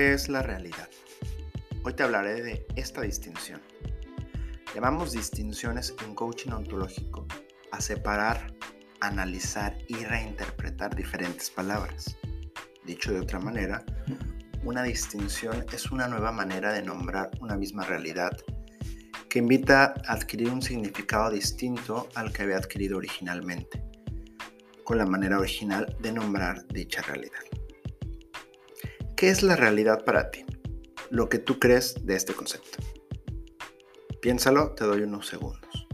¿Qué es la realidad? Hoy te hablaré de esta distinción. Llamamos distinciones en coaching ontológico a separar, analizar y reinterpretar diferentes palabras. Dicho de otra manera, una distinción es una nueva manera de nombrar una misma realidad que invita a adquirir un significado distinto al que había adquirido originalmente, con la manera original de nombrar dicha realidad. ¿Qué es la realidad para ti? Lo que tú crees de este concepto. Piénsalo, te doy unos segundos.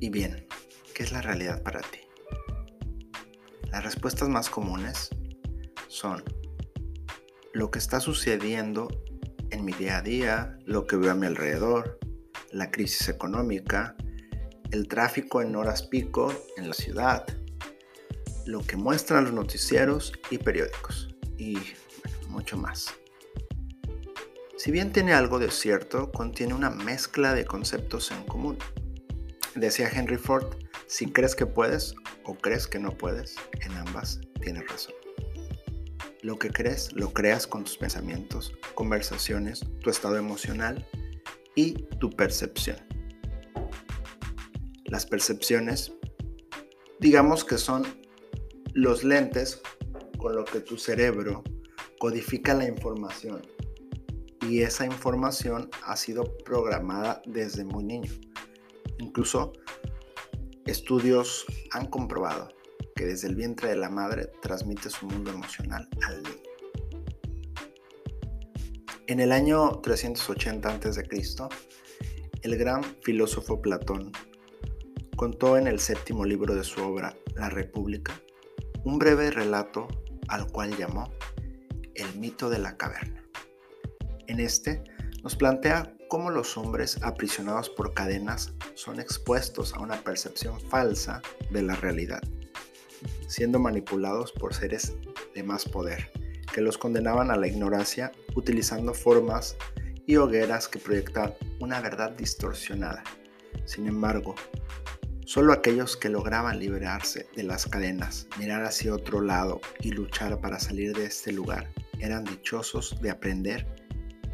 Y bien, ¿qué es la realidad para ti? Las respuestas más comunes son lo que está sucediendo en mi día a día, lo que veo a mi alrededor, la crisis económica, el tráfico en horas pico en la ciudad, lo que muestran los noticieros y periódicos, y mucho más. Si bien tiene algo de cierto, contiene una mezcla de conceptos en común. Decía Henry Ford, si crees que puedes o crees que no puedes, en ambas tienes razón. Lo que crees, lo creas con tus pensamientos, conversaciones, tu estado emocional y tu percepción. Las percepciones, digamos que son los lentes con lo que tu cerebro codifica la información y esa información ha sido programada desde muy niño. Incluso estudios han comprobado que desde el vientre de la madre transmite su mundo emocional al niño. En el año 380 a.C., el gran filósofo Platón contó en el séptimo libro de su obra, La República, un breve relato al cual llamó El mito de la caverna. En este nos plantea cómo los hombres aprisionados por cadenas son expuestos a una percepción falsa de la realidad, siendo manipulados por seres de más poder, que los condenaban a la ignorancia utilizando formas y hogueras que proyectan una verdad distorsionada. Sin embargo, Solo aquellos que lograban liberarse de las cadenas, mirar hacia otro lado y luchar para salir de este lugar eran dichosos de aprender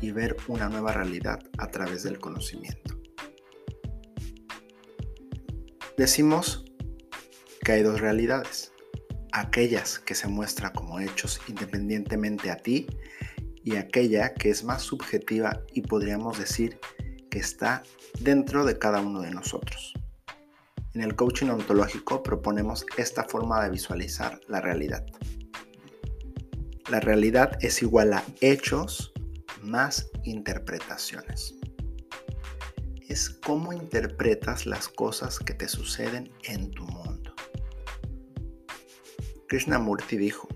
y ver una nueva realidad a través del conocimiento. Decimos que hay dos realidades, aquellas que se muestran como hechos independientemente a ti y aquella que es más subjetiva y podríamos decir que está dentro de cada uno de nosotros. En el coaching ontológico proponemos esta forma de visualizar la realidad. La realidad es igual a hechos más interpretaciones. Es cómo interpretas las cosas que te suceden en tu mundo. Krishnamurti dijo,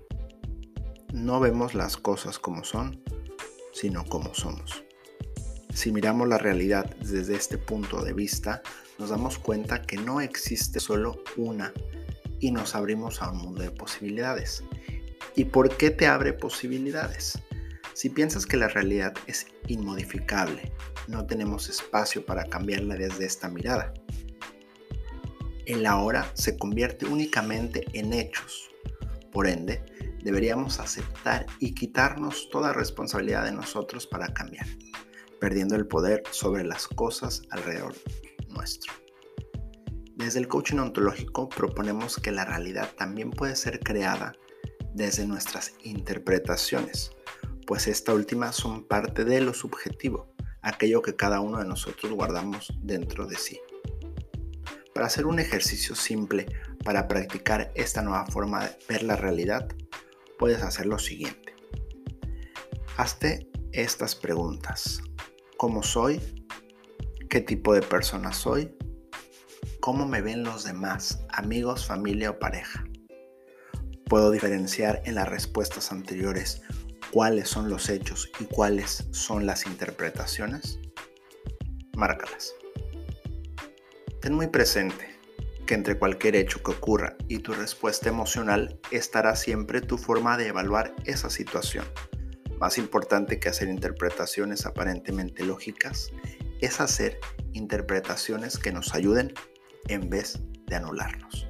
no vemos las cosas como son, sino como somos. Si miramos la realidad desde este punto de vista, nos damos cuenta que no existe solo una y nos abrimos a un mundo de posibilidades. ¿Y por qué te abre posibilidades? Si piensas que la realidad es inmodificable, no tenemos espacio para cambiarla desde esta mirada. El ahora se convierte únicamente en hechos. Por ende, deberíamos aceptar y quitarnos toda responsabilidad de nosotros para cambiar, perdiendo el poder sobre las cosas alrededor nuestro. Desde el coaching ontológico proponemos que la realidad también puede ser creada desde nuestras interpretaciones, pues esta última son parte de lo subjetivo, aquello que cada uno de nosotros guardamos dentro de sí. Para hacer un ejercicio simple para practicar esta nueva forma de ver la realidad, puedes hacer lo siguiente. Hazte estas preguntas. ¿Cómo soy? qué tipo de persona soy, cómo me ven los demás, amigos, familia o pareja. Puedo diferenciar en las respuestas anteriores cuáles son los hechos y cuáles son las interpretaciones. Márcalas. Ten muy presente que entre cualquier hecho que ocurra y tu respuesta emocional estará siempre tu forma de evaluar esa situación. Más importante que hacer interpretaciones aparentemente lógicas es hacer interpretaciones que nos ayuden en vez de anularnos.